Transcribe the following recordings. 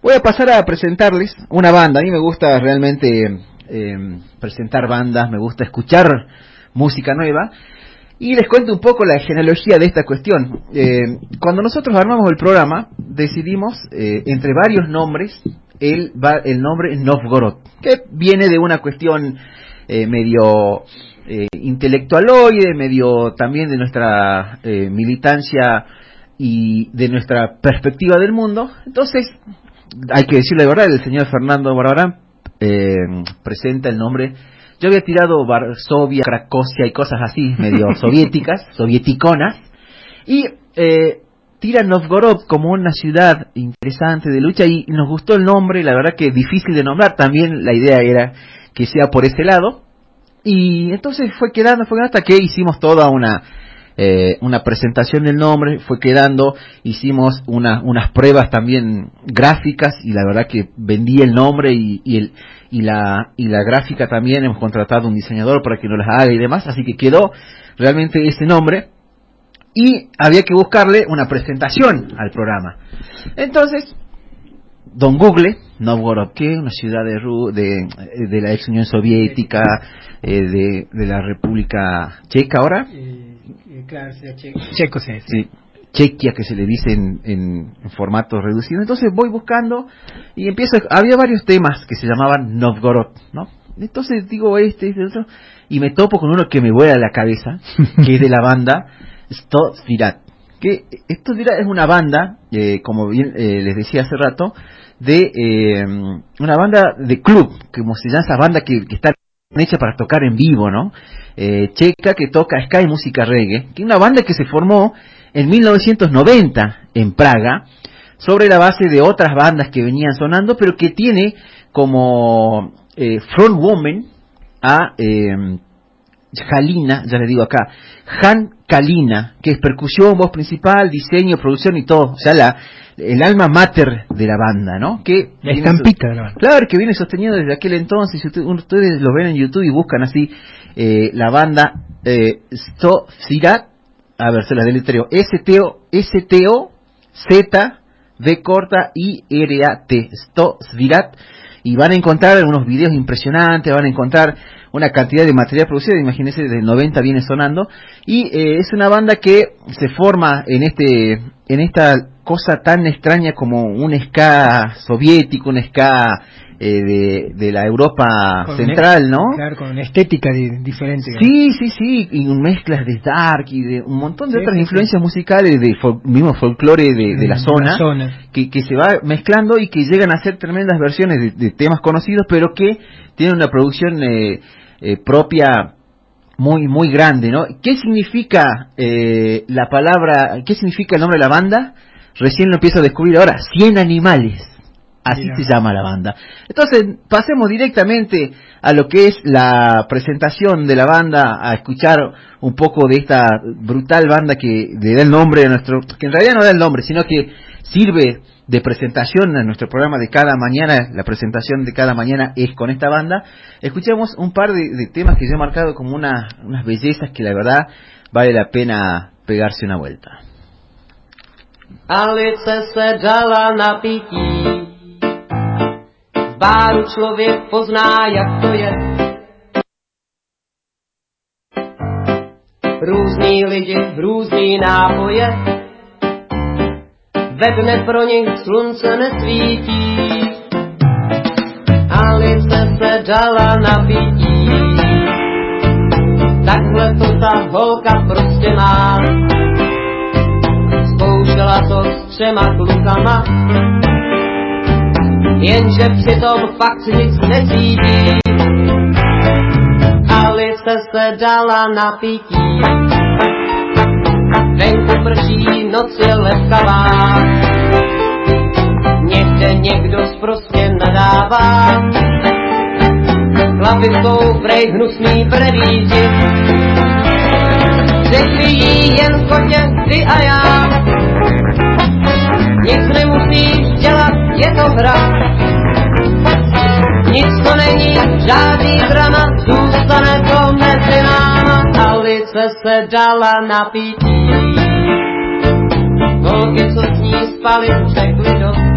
Voy a pasar a presentarles una banda. A mí me gusta realmente eh, presentar bandas, me gusta escuchar música nueva. Y les cuento un poco la genealogía de esta cuestión. Eh, cuando nosotros armamos el programa, decidimos, eh, entre varios nombres, el, el nombre Novgorod, que viene de una cuestión eh, medio eh, intelectualoide, medio también de nuestra militancia y de nuestra perspectiva del mundo. Entonces, hay que decirle la verdad, el señor Fernando Barbarán eh, presenta el nombre. Yo había tirado Varsovia, Cracovia y cosas así, medio soviéticas, sovieticonas, y eh, tira Novgorod como una ciudad interesante de lucha y nos gustó el nombre, la verdad que difícil de nombrar, también la idea era que sea por ese lado, y entonces fue quedando, fue quedando hasta que hicimos toda una eh, una presentación del nombre, fue quedando, hicimos una, unas pruebas también gráficas y la verdad que vendí el nombre y, y, el, y, la, y la gráfica también, hemos contratado un diseñador para que nos las haga y demás, así que quedó realmente ese nombre y había que buscarle una presentación al programa. Entonces, Don Google, Novgorod, una ciudad de, de, de la ex Unión Soviética, eh, de, de, la República Checa ahora. Eh, claro, checo, checo sí, sí. Chequia que se le dice en, en, en, formato reducido. Entonces voy buscando y empiezo. Había varios temas que se llamaban Novgorod, ¿no? Entonces digo este, este, otro, y me topo con uno que me vuela a la cabeza, que es de la banda Stotsvirat. Que esto es una banda, eh, como bien eh, les decía hace rato, de eh, una banda de club, como se llama esa banda que, que está hecha para tocar en vivo, ¿no? Eh, checa que toca Sky Música Reggae, que es una banda que se formó en 1990 en Praga, sobre la base de otras bandas que venían sonando, pero que tiene como eh, frontwoman a eh, ya le digo acá, Han Kalina, que es percusión, voz principal, diseño, producción y todo, o sea, la, el alma mater de la banda, ¿no? Que la estampita de la banda. Claro, que viene sostenido desde aquel entonces, si usted, ustedes lo ven en YouTube y buscan así eh, la banda eh, a ver, se la deletreo, S-T-O, S-T-O, Z, D corta, I-R-A-T, Stosirat, y van a encontrar unos videos impresionantes, van a encontrar una cantidad de material producido, imagínense, desde el 90 viene sonando, y eh, es una banda que se forma en este, en esta cosa tan extraña como un ska soviético, un ska eh, de, de, la Europa con central, un, ¿no? Claro, con una estética de, diferente. Sí, sí, sí, y mezclas de dark y de un montón de Sí, otras sí, influencias musicales, de fol- mismo folclore de, de la zona, la zona. Que, que se va mezclando y que llegan a ser tremendas versiones de, de temas conocidos, pero que tienen una producción eh, eh, propia muy muy grande, ¿no? ¿Qué significa eh, la palabra, qué significa el nombre de la banda? Recién lo empiezo a descubrir ahora, 100 animales. Así Mira. se llama la banda. Entonces, pasemos directamente a lo que es la presentación de la banda, a escuchar un poco de esta brutal banda que le da el nombre a nuestro, que en realidad no da el nombre, sino que sirve de presentación a nuestro programa de cada mañana, la presentación de cada mañana es con esta banda. Escuchamos un par de, de temas que yo he marcado como una, unas bellezas que la verdad vale la pena pegarse una vuelta. Alice se dala na pití. Z báru člověk pozná, jak to je. Různí lidi, různý nápoje. Ve dne pro nich slunce nesvítí. Alice se dala na pití. Takhle to ta holka prostě má to s třema klukama, jenže přitom fakt nic necítí. Alice se dala na pití, venku prší, noc je lepkavá, někde někdo prostě nadává, chlapi jsou prej hnusný prevíti, řekli jí jen chodě ty a já. Nic nemusíš dělat, je to hra. Nic to není, žádný drama, zůstane to mezi náma. Alice se dala na pití. Holky, co s ní spali, řekli dost.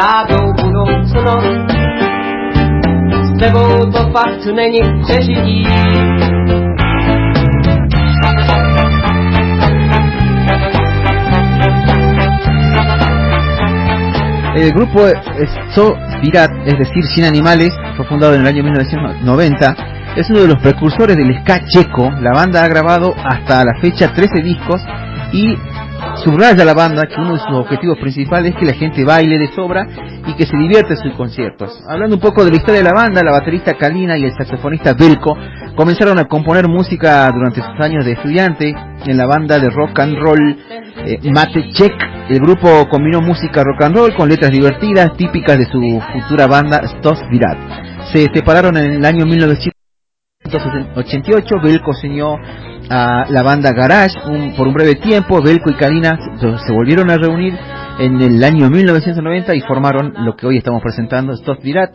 žádnou budoucnost. S tebou to fakt není přežití. El grupo So Virat, es decir, Sin Animales, fue fundado en el año 1990. Es uno de los precursores del ska checo. La banda ha grabado hasta la fecha 13 discos y subraya la banda que uno de sus objetivos principales es que la gente baile de sobra y que se divierte en sus conciertos. Hablando un poco de la historia de la banda, la baterista Kalina y el saxofonista Belko comenzaron a componer música durante sus años de estudiante en la banda de rock and roll eh, Mate Check. El grupo combinó música rock and roll con letras divertidas típicas de su futura banda Stos Virat. Se separaron en el año 1988. Belko se unió a la banda Garage un- por un breve tiempo. Belko y Kalina se- se volvieron a reunir en el año 1990 y formaron lo que hoy estamos presentando, Stos Virat.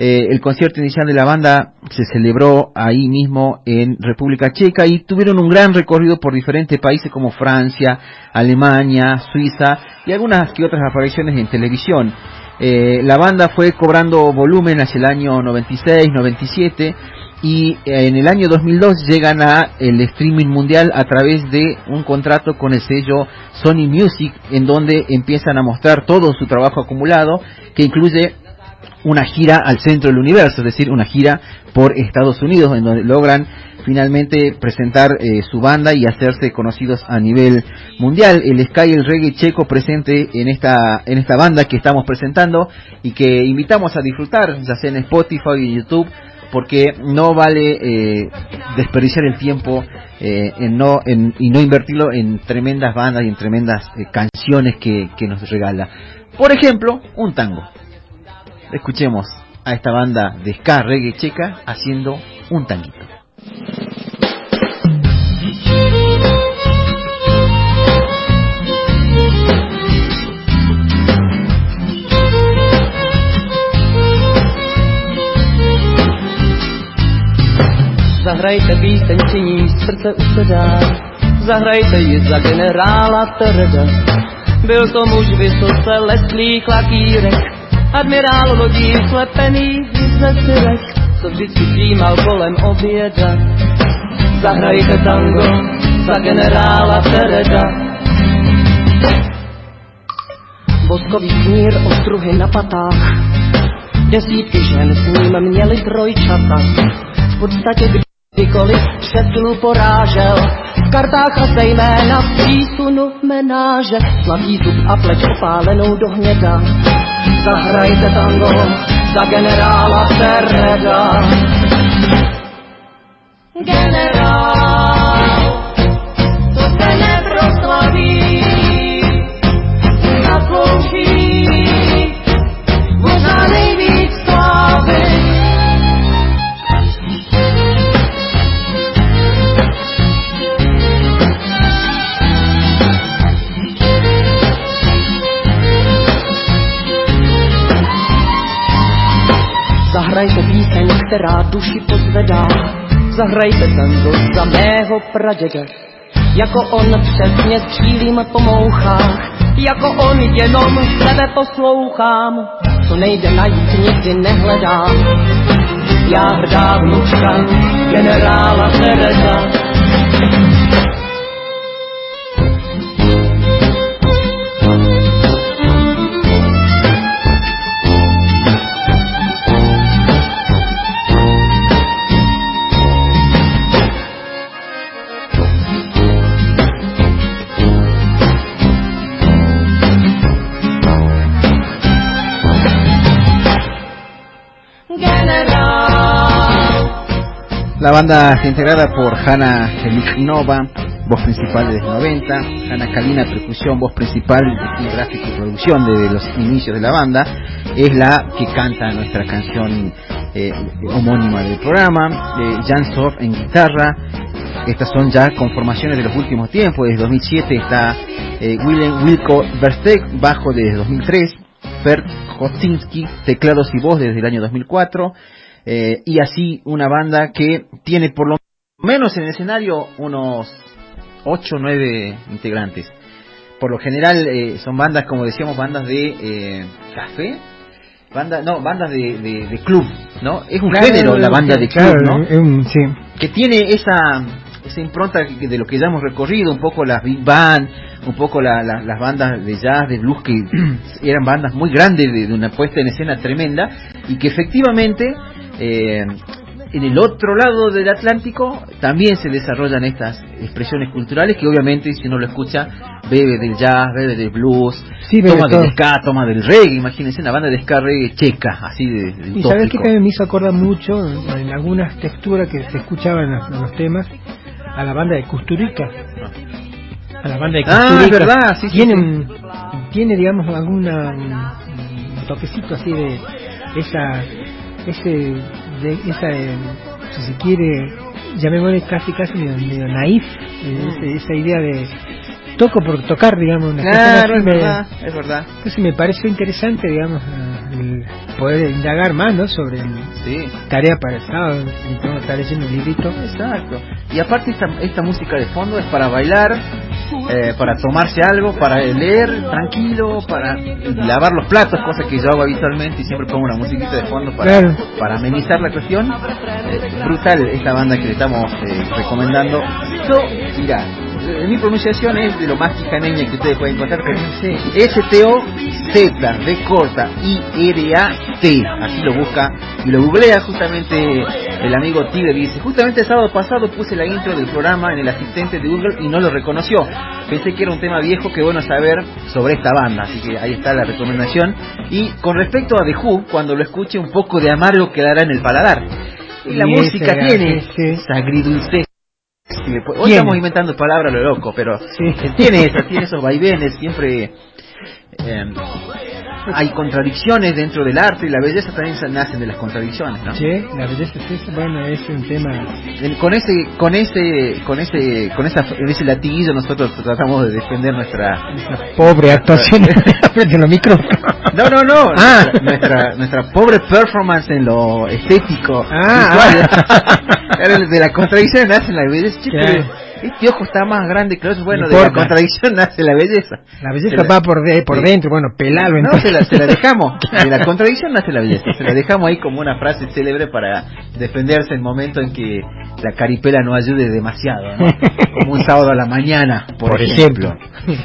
Eh, el concierto inicial de la banda se celebró ahí mismo en República Checa y tuvieron un gran recorrido por diferentes países como Francia, Alemania, Suiza y algunas que otras apariciones en televisión. Eh, la banda fue cobrando volumen hacia el año 96, 97 y en el año 2002 llegan a el streaming mundial a través de un contrato con el sello Sony Music en donde empiezan a mostrar todo su trabajo acumulado que incluye una gira al centro del universo, es decir, una gira por Estados Unidos, en donde logran finalmente presentar eh, su banda y hacerse conocidos a nivel mundial. El ska y el reggae checo presente en esta en esta banda que estamos presentando y que invitamos a disfrutar, ya sea en Spotify y YouTube, porque no vale eh, desperdiciar el tiempo eh, en no en- y no invertirlo en tremendas bandas y en tremendas eh, canciones que, que nos regala. Por ejemplo, un tango. Escuchemos a esta banda de ska reggae checa haciendo un tanguito. Zahrajte píseň, srdce usedá. Zahrajte ji za generála Tereda. Byl to muž vysoce lesklých lakírek, admirál lodí slepený ze syrek, co vždycky přijímal kolem oběda. Zahrajte tango za generála Tereda. Boskový knír, ostruhy na patách, desítky žen s ním měli trojčata. V podstatě kdykoliv přesunu porážel, v kartách a zejména v přísunu menáže, zlatý zub a pleť opálenou do hněda. Zahrajte tango za generála Tereda. Generál, která duši pozvedá. Zahrajte tango za mého praděda. Jako on přesně střílím po mouchách. Jako on jenom sebe poslouchám. Co nejde najít, nikdy nehledám. Já hrdá vnučka generála Tereza. La banda está integrada por Hanna Heliknova, voz principal desde 90, Hanna Kalina, percusión, voz principal, diseño gráfico y producción desde los inicios de la banda, es la que canta nuestra canción eh, homónima del programa, Jan Sof en guitarra, estas son ya conformaciones de los últimos tiempos, desde 2007 está eh, Willem Wilco Versteeg, bajo desde 2003, Bert Hostinski, teclados y voz desde el año 2004, eh, y así una banda que tiene por lo menos en el escenario unos 8 o 9 integrantes. por lo general eh, son bandas, como decíamos, bandas de eh, café, banda, no, bandas de, de, de club, ¿no? Es un Claro, género la banda de club, claro, ¿no? sí. que tiene esa esa impronta de lo que ya hemos recorrido, un poco las big band, un poco la- la- las bandas de jazz, de blues, que eran bandas muy grandes, de, de una puesta en escena tremenda, y que efectivamente eh, en el otro lado del Atlántico también se desarrollan estas expresiones culturales que obviamente si uno lo escucha bebe del jazz, bebe del blues, Sí, bebe toma todo. del ska, toma del reggae, imagínense una banda de ska reggae checa, así de, de Y sabes que me hizo acordar mucho en, algunas texturas que se escuchaban en los, en los temas a la banda de Custurica. A la banda de Ah, Custurica. es verdad, sí, tiene, sí. tiene digamos alguna un toquecito así de esa ese de esa eh, si se quiere llamémosle casi casi medio, medio naif eh, ese- esa idea de toco por tocar digamos una Claro, es me- verdad, es verdad. entonces me pareció interesante digamos poder indagar más no sobre el, Sí. tarea para el sábado, todo, estar leyendo un librito. Exacto. Y aparte esta, esta música de fondo es para bailar, eh, para tomarse algo, para leer tranquilo, para lavar los platos, cosa que yo hago habitualmente y siempre pongo una musiquita de fondo para, Claro. para amenizar la cuestión. Eh, brutal esta banda que le estamos eh, recomendando. Yo, mira, mi pronunciación es de lo más quijaneña que ustedes pueden encontrar, pero S-T-O-Z, D corta, I-R-A-T, así lo busca y lo googlea justamente el amigo Tigre dice, justamente el sábado pasado puse la intro del programa en el asistente de Google y no lo reconoció. Pensé que era un tema viejo, que bueno saber sobre esta banda, así que ahí está la recomendación. Y con respecto a The Who, cuando lo escuche un poco de amargo quedará en el paladar. Y la música ese, tiene esa agridulce. Si le pu- Hoy estamos inventando palabras lo loco, pero Sí. tiene eso, tiene esos vaivenes, siempre eh, hay contradicciones dentro del arte y la belleza también nacen de las contradicciones, ¿no? Che, la belleza es bueno, es un tema. Con ese con ese con ese con esa ese latiguillo nosotros tratamos de defender nuestra Esa pobre actuación frente a los micrófonos. no no no Ah. nuestra, nuestra nuestra pobre performance en lo estético Ah, visual. Era de la contradicción nace la belleza pero este ojo está más grande que el otro bueno No de la contradicción nace la belleza La belleza Se la- va por, de, por Sí. dentro, bueno, pelalo. no, entonces. se la, se la dejamos. De la contradicción nace la belleza. Se la dejamos ahí como una frase célebre para defenderse en momento en que la caripela no ayude demasiado, ¿no? Como un sábado a la mañana, por, Por ejemplo.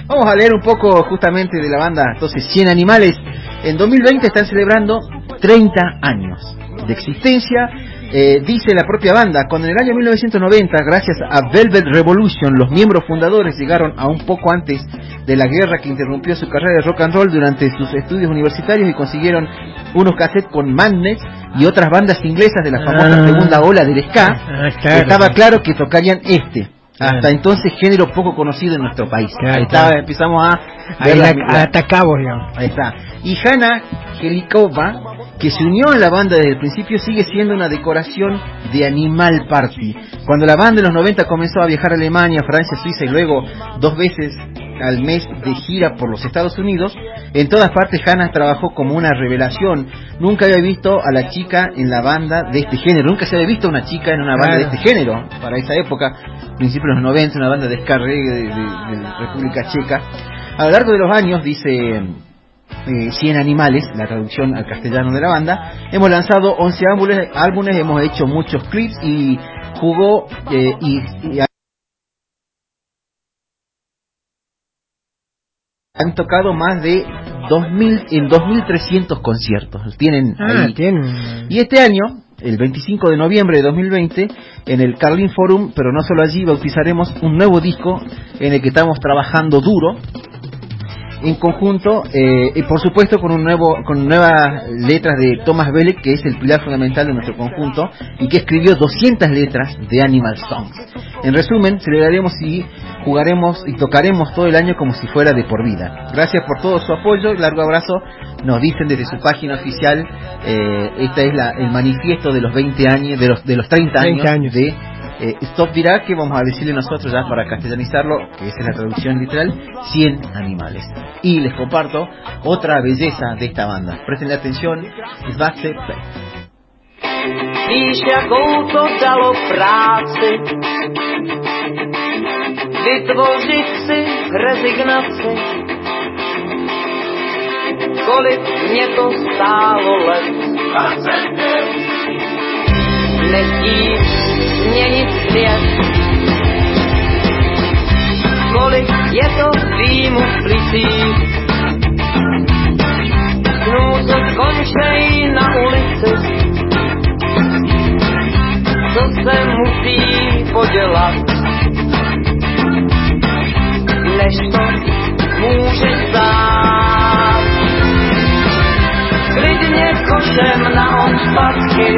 Vamos a leer un poco justamente de la banda, entonces, 100 Animales. En 2020 están celebrando 30 años de existencia. Eh, dice la propia banda, cuando en el año 1990, gracias a Velvet Revolution, los miembros fundadores llegaron a un poco antes de la guerra que interrumpió su carrera de rock and roll durante sus estudios universitarios y consiguieron unos cassettes con Madness y otras bandas inglesas de la famosa Ah. segunda ola del ska, Ah, claro. estaba claro que tocarían este. Hasta Claro. entonces género poco conocido en nuestro país. Claro, Ahí claro. empezamos a Ahí la, la- atacamos, digamos. Ahí está. Y Hanna Helikova, que se unió a la banda desde el principio, sigue siendo una decoración de Animal Party. Cuando la banda en los 90 comenzó a viajar a Alemania, Francia, Suiza y luego dos veces al mes de gira por los Estados Unidos, en todas partes Hannah trabajó como una revelación. Nunca había visto a la chica en la banda de este género, nunca se había visto a una chica en una banda de este género para esa época, principios de los 90, una banda de ska reggae de, de- de República Checa. A lo largo de los años, dice eh, 100 animales, la traducción al castellano de la banda. Hemos lanzado 11 álbumes, álbumes hemos hecho muchos clips y jugó eh, y, y han tocado más de 2000 en 2300 conciertos. Tienen Ah, ahí. tiene. Y este año, el 25 de noviembre de 2020, en el Carlin Forum, pero no solo allí, bautizaremos un nuevo disco en el que estamos trabajando duro en conjunto eh, y por supuesto con un nuevo con nuevas letras de Thomas Belek que es el pilar fundamental de nuestro conjunto y que escribió 200 letras de Animal Songs en resumen celebraremos y jugaremos y tocaremos todo el año como si fuera de por vida. Gracias por todo su apoyo largo abrazo. Nos dicen desde su página oficial eh, esta es la, el manifiesto de los 20 años de los de los 30 años, 30 años. de eh, Stop dirá que vamos a decirle nosotros ya para castellanizarlo, que esa es la traducción literal, 100 animales. Y les comparto otra belleza de esta banda. Prestenle atención, Zvace Víš, jakou to dalo práci. vytvořit si rezignaci. Kolik. Nechtít změnit svět. Kolik je to výmu v plicích. Snů, co skončej na ulici. Co se musí podělat než to může stát. Klidně košem na odpadky,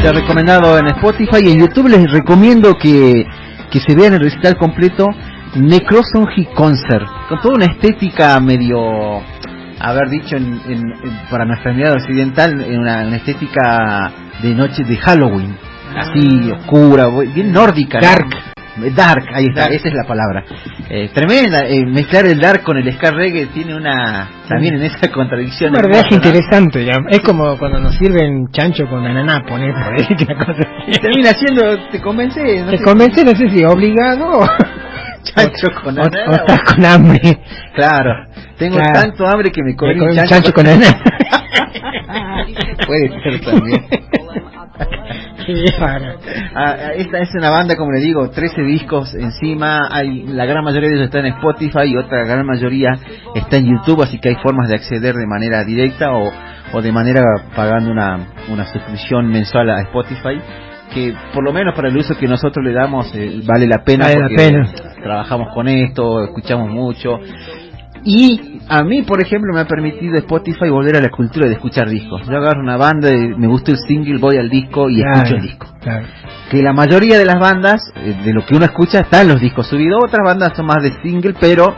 te ha recomendado en Spotify y en YouTube les recomiendo que que se vea en el recital completo Necrosongy Concert, con toda una estética medio, haber dicho en, para nuestra mirada occidental, en una, estética de noche de Halloween, así oscura, bien nórdica. Dark. Dark, ahí está, esa es la palabra. Eh, tremenda, eh, mezclar el dark con el ska reggae tiene una, también en esa contradicción. Un verdad interesante, ya. es como cuando nos sirven chancho con ananá, poner por ahí, Y termina siendo, te convence, no Te convence, no sé si obligado chancho con ananá. O, estás con hambre. Claro, tengo tanto hambre que me comí un chancho, con, con ananá. Puede ser también. Ah, esta es una banda, como le digo, 13 discos encima, hay la gran mayoría de ellos está en Spotify y otra gran mayoría está en YouTube, así que hay formas de acceder de manera directa o, o de manera pagando una, una suscripción mensual a Spotify que por lo menos para el uso que nosotros le damos eh, vale la pena vale porque la pena. trabajamos con esto, escuchamos mucho y a mí, por ejemplo, me ha permitido Spotify volver a la cultura de escuchar discos. Yo agarro una banda, y me gusta el single, voy al disco y escucho el disco. Que la mayoría de las bandas, eh, de lo que uno escucha, están los discos subidos. Otras bandas son más de single, pero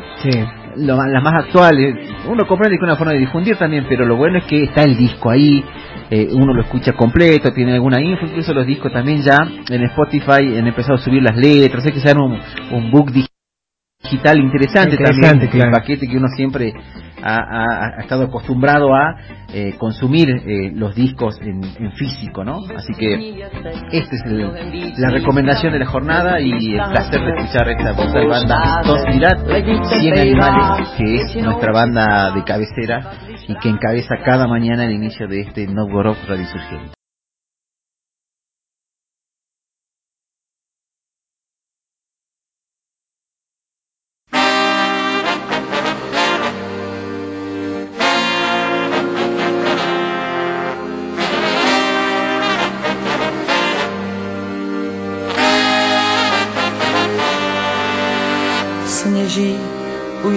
las más actuales, uno comprende que es una forma de difundir también, pero lo bueno es que está el disco ahí, eh, uno lo escucha completo, tiene alguna info, incluso los discos también ya en Spotify han empezado a subir las letras, hay que hacer un, un book digital digital interesante, también, el paquete que uno siempre ha, estado acostumbrado a eh, consumir eh, los discos en, físico, ¿no? Así que esta es la recomendación de la jornada y el placer de escuchar esta de banda Tosidad 100 Animales, que es nuestra banda de cabecera y que encabeza cada mañana el inicio de este Novgorod Radio Surgente.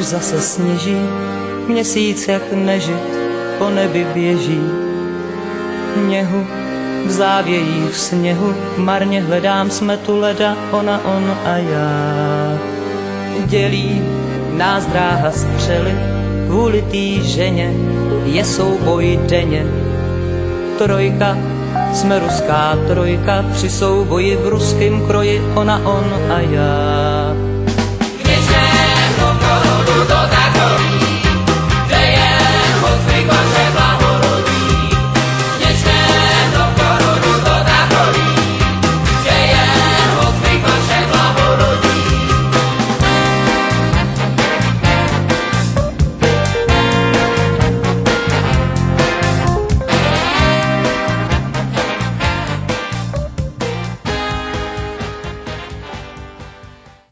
Zase sněží, měsíc jak nežit po nebi běží. Něhu v závějích sněhu, marně hledám smetu leda, ona, on a já. Dělí nás dráha střely, kvůli tý ženě je souboj denně. Trojka, jsme ruská trojka, při souboji v ruském kroji, ona, on a já love